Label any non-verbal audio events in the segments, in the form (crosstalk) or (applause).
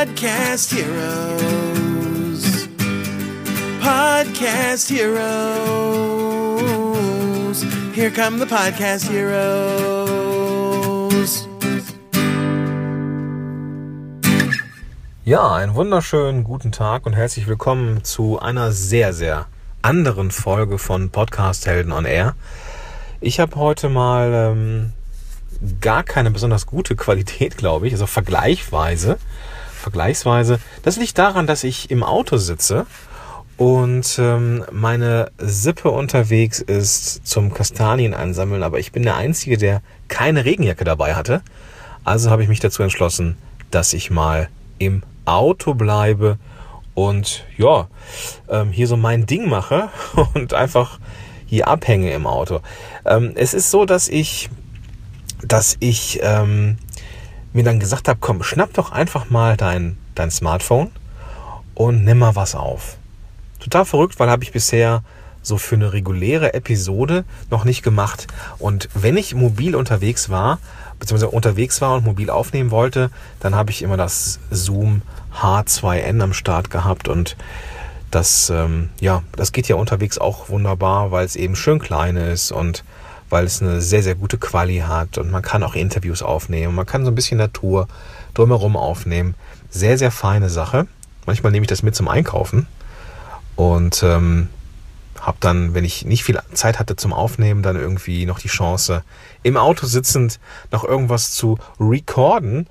Podcast Heroes. Podcast Heroes. Here come the Podcast Heroes. Ja, einen wunderschönen guten Tag und herzlich willkommen zu einer sehr, sehr anderen Folge von Podcast Helden on Air. Ich habe heute mal ähm, gar keine besonders gute Qualität, glaube ich, also vergleichsweise. Vergleichsweise. Das liegt daran, dass ich im Auto sitze und ähm, meine Sippe unterwegs ist zum Kastanien einsammeln, aber ich bin der Einzige, der keine Regenjacke dabei hatte. Also habe ich mich dazu entschlossen, dass ich mal im Auto bleibe und ja, ähm, hier so mein Ding mache (laughs) und einfach hier abhänge im Auto. Ähm, es ist so, dass ich, dass ich ähm, mir dann gesagt habe, komm, schnapp doch einfach mal dein, dein Smartphone und nimm mal was auf. Total verrückt, weil habe ich bisher so für eine reguläre Episode noch nicht gemacht. Und wenn ich mobil unterwegs war, beziehungsweise unterwegs war und mobil aufnehmen wollte, dann habe ich immer das Zoom H2N am Start gehabt und das, ähm, ja, das geht ja unterwegs auch wunderbar, weil es eben schön klein ist und weil es eine sehr, sehr gute Quali hat und man kann auch Interviews aufnehmen. Man kann so ein bisschen Natur drumherum aufnehmen. Sehr, sehr feine Sache. Manchmal nehme ich das mit zum Einkaufen und ähm, habe dann, wenn ich nicht viel Zeit hatte zum Aufnehmen, dann irgendwie noch die Chance, im Auto sitzend noch irgendwas zu recorden.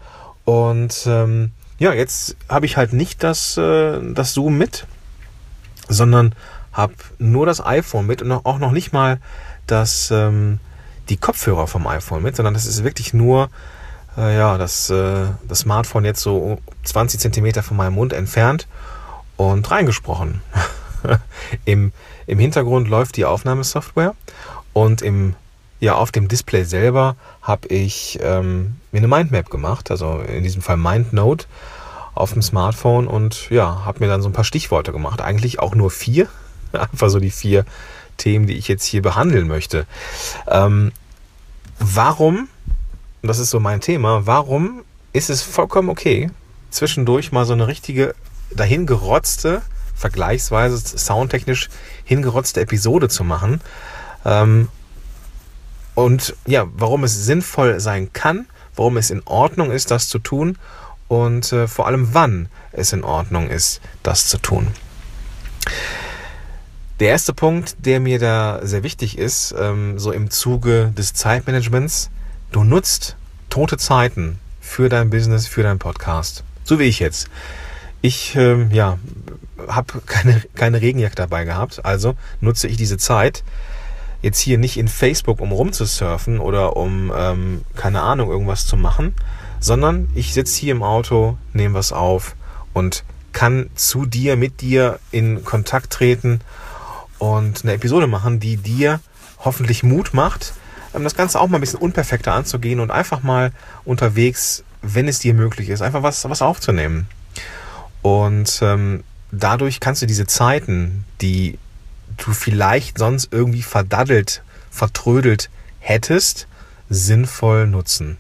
Und ähm, ja, jetzt habe ich halt nicht das, äh, das Zoom mit, sondern habe nur das iPhone mit und auch noch nicht mal das, ähm, die Kopfhörer vom iPhone mit, sondern das ist wirklich nur äh, ja, das, äh, das Smartphone jetzt so 20 Zentimeter von meinem Mund entfernt und reingesprochen. (laughs) Im, Im Hintergrund läuft die Aufnahmesoftware und im, ja, auf dem Display selber habe ich ähm, mir eine Mindmap gemacht, also in diesem Fall MindNote auf dem Smartphone und ja, habe mir dann so ein paar Stichworte gemacht. Eigentlich auch nur vier. (laughs) Einfach so die vier Themen, die ich jetzt hier behandeln möchte. Ähm, warum, das ist so mein Thema, warum ist es vollkommen okay, zwischendurch mal so eine richtige dahingerotzte, vergleichsweise soundtechnisch hingerotzte Episode zu machen? Ähm, und ja, warum es sinnvoll sein kann, warum es in Ordnung ist, das zu tun und äh, vor allem wann es in Ordnung ist, das zu tun. Der erste Punkt, der mir da sehr wichtig ist, ähm, so im Zuge des Zeitmanagements, du nutzt tote Zeiten für dein Business, für deinen Podcast. So wie ich jetzt. Ich ähm, ja, habe keine, keine Regenjacke dabei gehabt, also nutze ich diese Zeit jetzt hier nicht in Facebook, um rumzusurfen oder um, ähm, keine Ahnung, irgendwas zu machen, sondern ich sitze hier im Auto, nehme was auf und kann zu dir, mit dir in Kontakt treten und eine Episode machen, die dir hoffentlich Mut macht, ähm, das Ganze auch mal ein bisschen unperfekter anzugehen und einfach mal unterwegs, wenn es dir möglich ist, einfach was, was aufzunehmen. Und ähm, dadurch kannst du diese Zeiten, die du vielleicht sonst irgendwie verdaddelt, vertrödelt hättest, sinnvoll nutzen.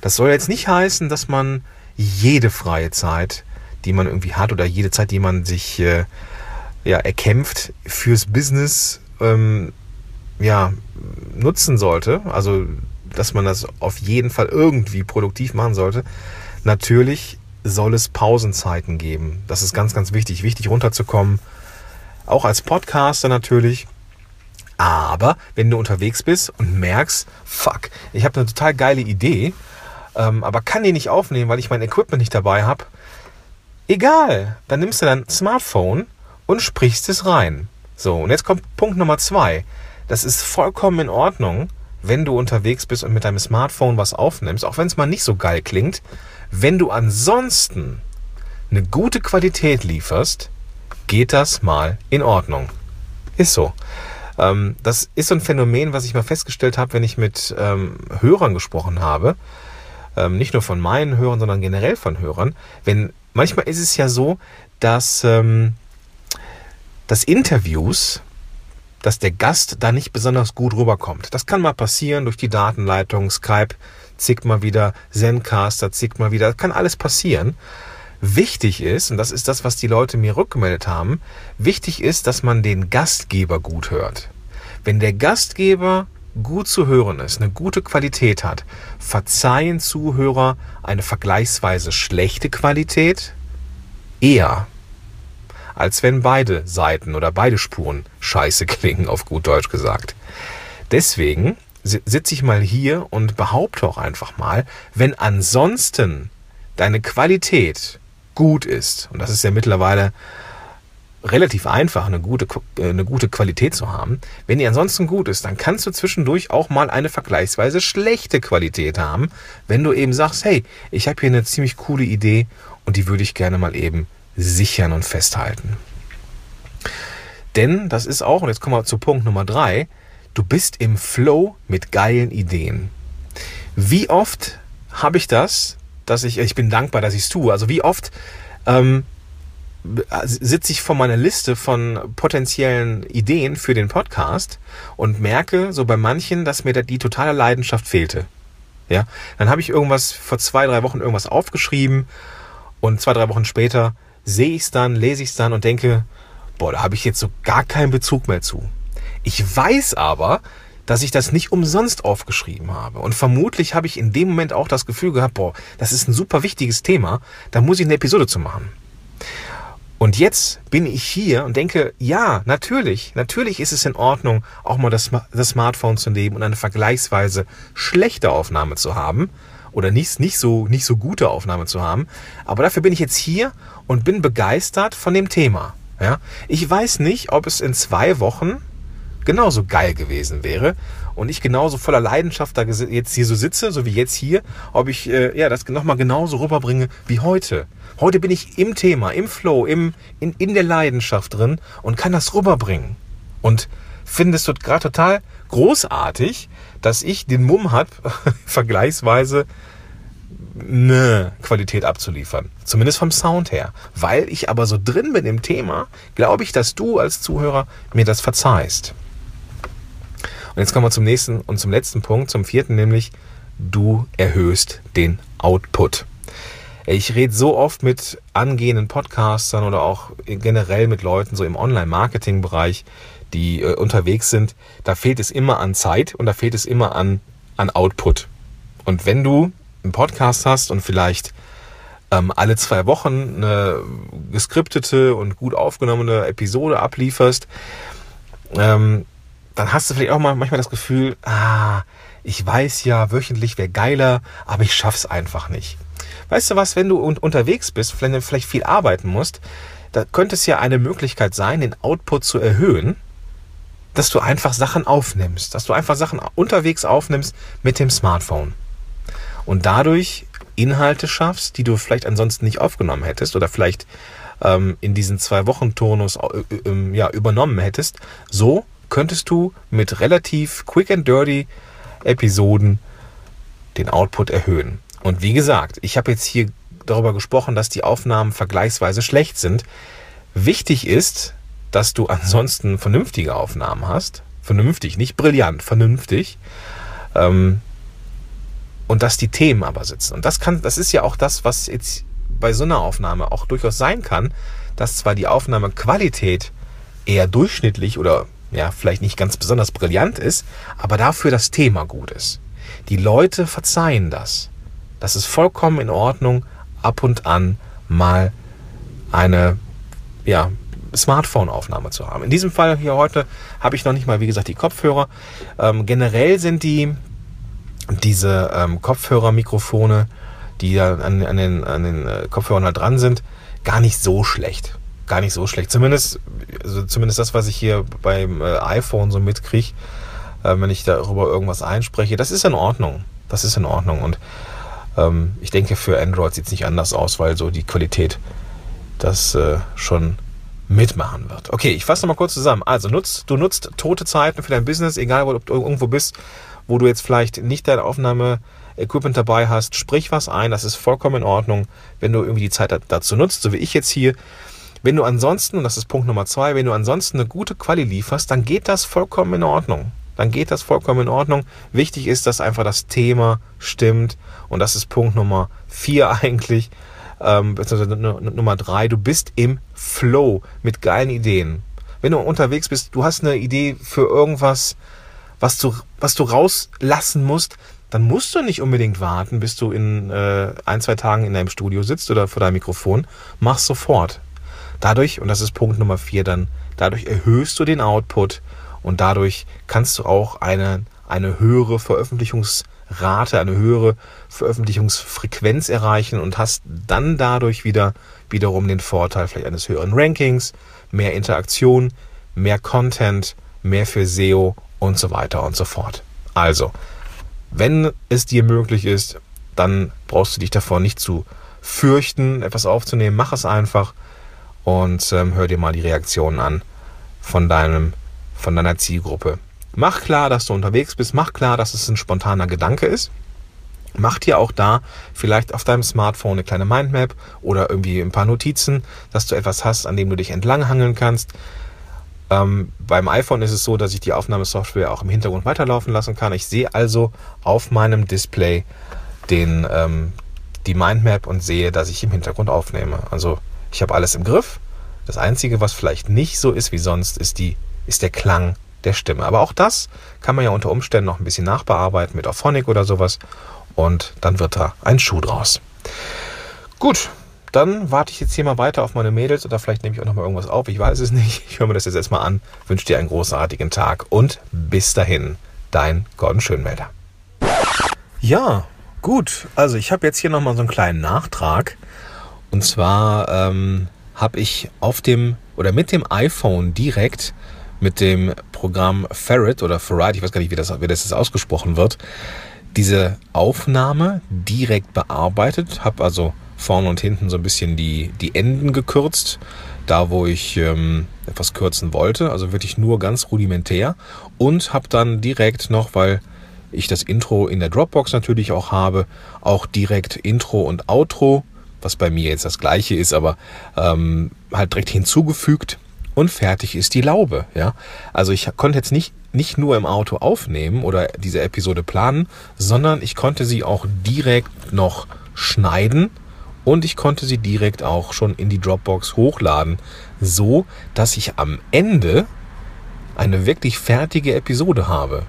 Das soll jetzt nicht heißen, dass man jede freie Zeit, die man irgendwie hat oder jede Zeit, die man sich äh, ja, erkämpft, fürs Business ähm, ja, nutzen sollte. Also, dass man das auf jeden Fall irgendwie produktiv machen sollte. Natürlich soll es Pausenzeiten geben. Das ist ganz, ganz wichtig. Wichtig runterzukommen. Auch als Podcaster natürlich. Aber wenn du unterwegs bist und merkst, fuck, ich habe eine total geile Idee, ähm, aber kann die nicht aufnehmen, weil ich mein Equipment nicht dabei habe, egal, dann nimmst du dein Smartphone und sprichst es rein. So, und jetzt kommt Punkt Nummer zwei. Das ist vollkommen in Ordnung, wenn du unterwegs bist und mit deinem Smartphone was aufnimmst, auch wenn es mal nicht so geil klingt. Wenn du ansonsten eine gute Qualität lieferst, geht das mal in Ordnung. Ist so. Ähm, das ist so ein Phänomen, was ich mal festgestellt habe, wenn ich mit ähm, Hörern gesprochen habe ähm, nicht nur von meinen Hörern, sondern generell von Hörern, wenn manchmal ist es ja so, dass, ähm, dass Interviews, dass der Gast da nicht besonders gut rüberkommt. Das kann mal passieren durch die Datenleitung, Skype zickt mal wieder, Zencaster zickt mal wieder, das kann alles passieren. wichtig ist, und das ist das, was die Leute mir rückgemeldet haben, wichtig ist, dass man den Gastgeber gut hört. Wenn der Gastgeber gut zu hören ist, eine gute Qualität hat, verzeihen Zuhörer eine vergleichsweise schlechte Qualität eher, als wenn beide Seiten oder beide Spuren scheiße (laughs) klingen, auf gut Deutsch gesagt. Deswegen sitze ich mal hier und behaupte auch einfach mal, wenn ansonsten deine Qualität gut ist, und das ist ja mittlerweile relativ einfach, eine gute, äh, eine gute Qualität zu haben. Wenn die ansonsten gut ist, dann kannst du zwischendurch auch mal eine vergleichsweise schlechte Qualität haben, wenn du eben sagst, hey, ich habe hier eine ziemlich coole Idee und die würde ich gerne mal eben sichern und festhalten. Denn das ist auch, und jetzt kommen wir zu Punkt Nummer drei, du bist im Flow mit geilen Ideen. Wie oft habe ich das, dass ich, ich bin dankbar, dass ich es tue, also wie oft ähm, sitze ich vor meiner Liste von potenziellen Ideen für den Podcast und merke so bei manchen, dass mir die totale Leidenschaft fehlte. Ja, dann habe ich irgendwas vor zwei, drei Wochen irgendwas aufgeschrieben und zwei, drei Wochen später sehe ich es dann, lese ich es dann und denke, boah, da habe ich jetzt so gar keinen Bezug mehr zu. Ich weiß aber, dass ich das nicht umsonst aufgeschrieben habe. Und vermutlich habe ich in dem Moment auch das Gefühl gehabt, boah, das ist ein super wichtiges Thema, da muss ich eine Episode zu machen. Und jetzt bin ich hier und denke, ja, natürlich, natürlich ist es in Ordnung, auch mal das, das Smartphone zu nehmen und eine vergleichsweise schlechte Aufnahme zu haben oder nicht, nicht, so, nicht so gute Aufnahme zu haben. Aber dafür bin ich jetzt hier und bin begeistert von dem Thema. Ja? Ich weiß nicht, ob es in zwei Wochen genauso geil gewesen wäre und ich genauso voller Leidenschaft da jetzt hier so sitze, so wie jetzt hier, ob ich äh, ja das nochmal genauso rüberbringe wie heute. Heute bin ich im Thema, im Flow, im, in, in der Leidenschaft drin und kann das rüberbringen. Und finde es gerade total großartig, dass ich den Mumm habe, (laughs) vergleichsweise eine Qualität abzuliefern. Zumindest vom Sound her. Weil ich aber so drin bin im Thema, glaube ich, dass du als Zuhörer mir das verzeihst. Und jetzt kommen wir zum nächsten und zum letzten Punkt, zum vierten, nämlich du erhöhst den Output. Ich rede so oft mit angehenden Podcastern oder auch generell mit Leuten so im Online-Marketing-Bereich, die äh, unterwegs sind. Da fehlt es immer an Zeit und da fehlt es immer an, an Output. Und wenn du einen Podcast hast und vielleicht ähm, alle zwei Wochen eine geskriptete und gut aufgenommene Episode ablieferst, ähm, dann hast du vielleicht auch mal manchmal das Gefühl, ah, ich weiß ja, wöchentlich wäre geiler, aber ich schaff's einfach nicht. Weißt du was, wenn du unterwegs bist, vielleicht viel arbeiten musst, da könnte es ja eine Möglichkeit sein, den Output zu erhöhen, dass du einfach Sachen aufnimmst, dass du einfach Sachen unterwegs aufnimmst mit dem Smartphone und dadurch Inhalte schaffst, die du vielleicht ansonsten nicht aufgenommen hättest oder vielleicht ähm, in diesen zwei Wochen Turnus äh, äh, ja, übernommen hättest. So könntest du mit relativ quick and dirty Episoden den Output erhöhen. Und wie gesagt, ich habe jetzt hier darüber gesprochen, dass die Aufnahmen vergleichsweise schlecht sind. Wichtig ist, dass du ansonsten vernünftige Aufnahmen hast. Vernünftig, nicht brillant, vernünftig. Ähm, und dass die Themen aber sitzen. Und das kann, das ist ja auch das, was jetzt bei so einer Aufnahme auch durchaus sein kann, dass zwar die Aufnahmequalität eher durchschnittlich oder ja, vielleicht nicht ganz besonders brillant ist, aber dafür das Thema gut ist. Die Leute verzeihen das. Das ist vollkommen in Ordnung, ab und an mal eine ja, Smartphone-Aufnahme zu haben. In diesem Fall hier heute habe ich noch nicht mal, wie gesagt, die Kopfhörer. Ähm, generell sind die diese ähm, Kopfhörermikrofone, die an, an den, an den äh, Kopfhörern halt dran sind, gar nicht so schlecht. Gar nicht so schlecht. Zumindest, also zumindest das, was ich hier beim äh, iPhone so mitkriege, äh, wenn ich darüber irgendwas einspreche, das ist in Ordnung. Das ist in Ordnung. Und ähm, ich denke, für Android sieht es nicht anders aus, weil so die Qualität das äh, schon mitmachen wird. Okay, ich fasse nochmal kurz zusammen. Also nutzt, du nutzt tote Zeiten für dein Business, egal wo du irgendwo bist, wo du jetzt vielleicht nicht dein Aufnahme-Equipment dabei hast, sprich was ein, das ist vollkommen in Ordnung, wenn du irgendwie die Zeit dazu nutzt, so wie ich jetzt hier. Wenn du ansonsten, und das ist Punkt Nummer zwei, wenn du ansonsten eine gute Quali lieferst, dann geht das vollkommen in Ordnung dann geht das vollkommen in Ordnung. Wichtig ist, dass einfach das Thema stimmt und das ist Punkt Nummer vier (laughs) eigentlich. Ähm, Nummer drei, du bist im Flow mit geilen Ideen. Wenn du unterwegs bist, du hast eine Idee für irgendwas, was du, was du rauslassen musst, dann musst du nicht unbedingt warten, bis du in äh, ein, zwei Tagen in deinem Studio sitzt oder vor deinem Mikrofon. Mach sofort. Dadurch, und das ist Punkt Nummer vier, dann dadurch erhöhst du den Output und dadurch kannst du auch eine, eine höhere Veröffentlichungsrate, eine höhere Veröffentlichungsfrequenz erreichen und hast dann dadurch wieder wiederum den Vorteil vielleicht eines höheren Rankings, mehr Interaktion, mehr Content, mehr für SEO und so weiter und so fort. Also, wenn es dir möglich ist, dann brauchst du dich davor nicht zu fürchten, etwas aufzunehmen. Mach es einfach und ähm, hör dir mal die Reaktionen an von deinem, von deiner Zielgruppe. Mach klar, dass du unterwegs bist. Mach klar, dass es ein spontaner Gedanke ist. Mach dir auch da vielleicht auf deinem Smartphone eine kleine Mindmap oder irgendwie ein paar Notizen, dass du etwas hast, an dem du dich entlanghangeln kannst. Ähm, beim iPhone ist es so, dass ich die Aufnahmesoftware auch im Hintergrund weiterlaufen lassen kann. Ich sehe also auf meinem Display den, ähm, die Mindmap und sehe, dass ich im Hintergrund aufnehme. Also ich habe alles im Griff. Das Einzige, was vielleicht nicht so ist wie sonst, ist, die, ist der Klang der Stimme. Aber auch das kann man ja unter Umständen noch ein bisschen nachbearbeiten mit Auphonic oder sowas. Und dann wird da ein Schuh draus. Gut, dann warte ich jetzt hier mal weiter auf meine Mädels oder vielleicht nehme ich auch noch mal irgendwas auf. Ich weiß es nicht. Ich höre mir das jetzt erstmal an. Wünsche dir einen großartigen Tag und bis dahin, dein Gordon Schönmelder. Ja, gut. Also ich habe jetzt hier noch mal so einen kleinen Nachtrag. Und zwar ähm, habe ich auf dem oder mit dem iPhone direkt mit dem Programm Ferret oder Ferrite, ich weiß gar nicht, wie das, wie das jetzt ausgesprochen wird, diese Aufnahme direkt bearbeitet, habe also vorne und hinten so ein bisschen die, die Enden gekürzt, da wo ich ähm, etwas kürzen wollte, also wirklich nur ganz rudimentär und habe dann direkt noch, weil ich das Intro in der Dropbox natürlich auch habe, auch direkt Intro und Outro, was bei mir jetzt das gleiche ist, aber ähm, halt direkt hinzugefügt und fertig ist die Laube. Ja, also ich konnte jetzt nicht nicht nur im Auto aufnehmen oder diese Episode planen, sondern ich konnte sie auch direkt noch schneiden und ich konnte sie direkt auch schon in die Dropbox hochladen, so dass ich am Ende eine wirklich fertige Episode habe.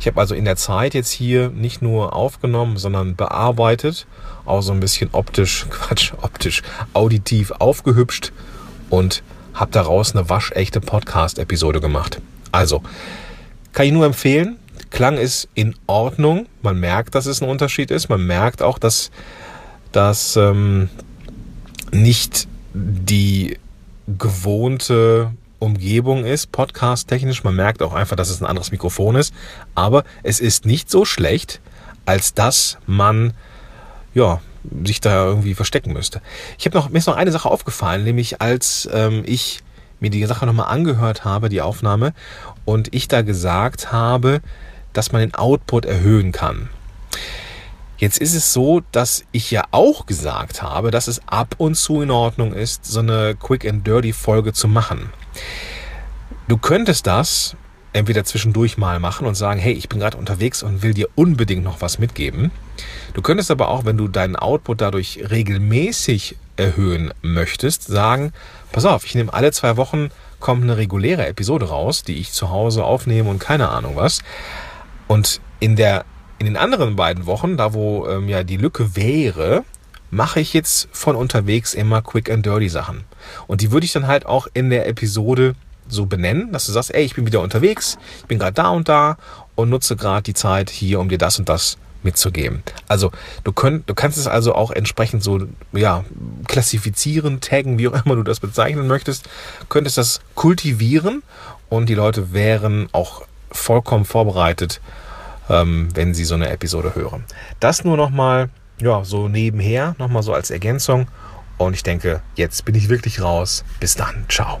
Ich habe also in der Zeit jetzt hier nicht nur aufgenommen, sondern bearbeitet, auch so ein bisschen optisch, (laughs) Quatsch, optisch, auditiv aufgehübscht und habe daraus eine waschechte Podcast-Episode gemacht. Also, kann ich nur empfehlen. Klang ist in Ordnung. Man merkt, dass es ein Unterschied ist. Man merkt auch, dass dass ähm, nicht die gewohnte Umgebung ist, podcast-technisch. Man merkt auch einfach, dass es ein anderes Mikrofon ist. Aber es ist nicht so schlecht, als dass man ja, sich da irgendwie verstecken müsste. Ich habe noch, mir ist noch eine Sache aufgefallen, nämlich als ähm, ich mir die Sache nochmal angehört habe, die Aufnahme, und ich da gesagt habe, dass man den Output erhöhen kann. Jetzt ist es so, dass ich ja auch gesagt habe, dass es ab und zu in Ordnung ist, so eine Quick and Dirty Folge zu machen. Du könntest das entweder zwischendurch mal machen und sagen, hey, ich bin gerade unterwegs und will dir unbedingt noch was mitgeben. Du könntest aber auch, wenn du deinen Output dadurch regelmäßig erhöhen möchtest, sagen, pass auf, ich nehme alle zwei Wochen kommt eine reguläre Episode raus, die ich zu Hause aufnehme und keine Ahnung was. Und in der in den anderen beiden Wochen, da wo ähm, ja die Lücke wäre, mache ich jetzt von unterwegs immer Quick and Dirty Sachen. Und die würde ich dann halt auch in der Episode so benennen, dass du sagst, ey, ich bin wieder unterwegs, ich bin gerade da und da und nutze gerade die Zeit hier, um dir das und das mitzugeben. Also du, könnt, du kannst es also auch entsprechend so ja, klassifizieren, taggen, wie auch immer du das bezeichnen möchtest, könntest das kultivieren und die Leute wären auch vollkommen vorbereitet, ähm, wenn Sie so eine Episode hören. Das nur nochmal, ja, so nebenher, nochmal so als Ergänzung. Und ich denke, jetzt bin ich wirklich raus. Bis dann. Ciao.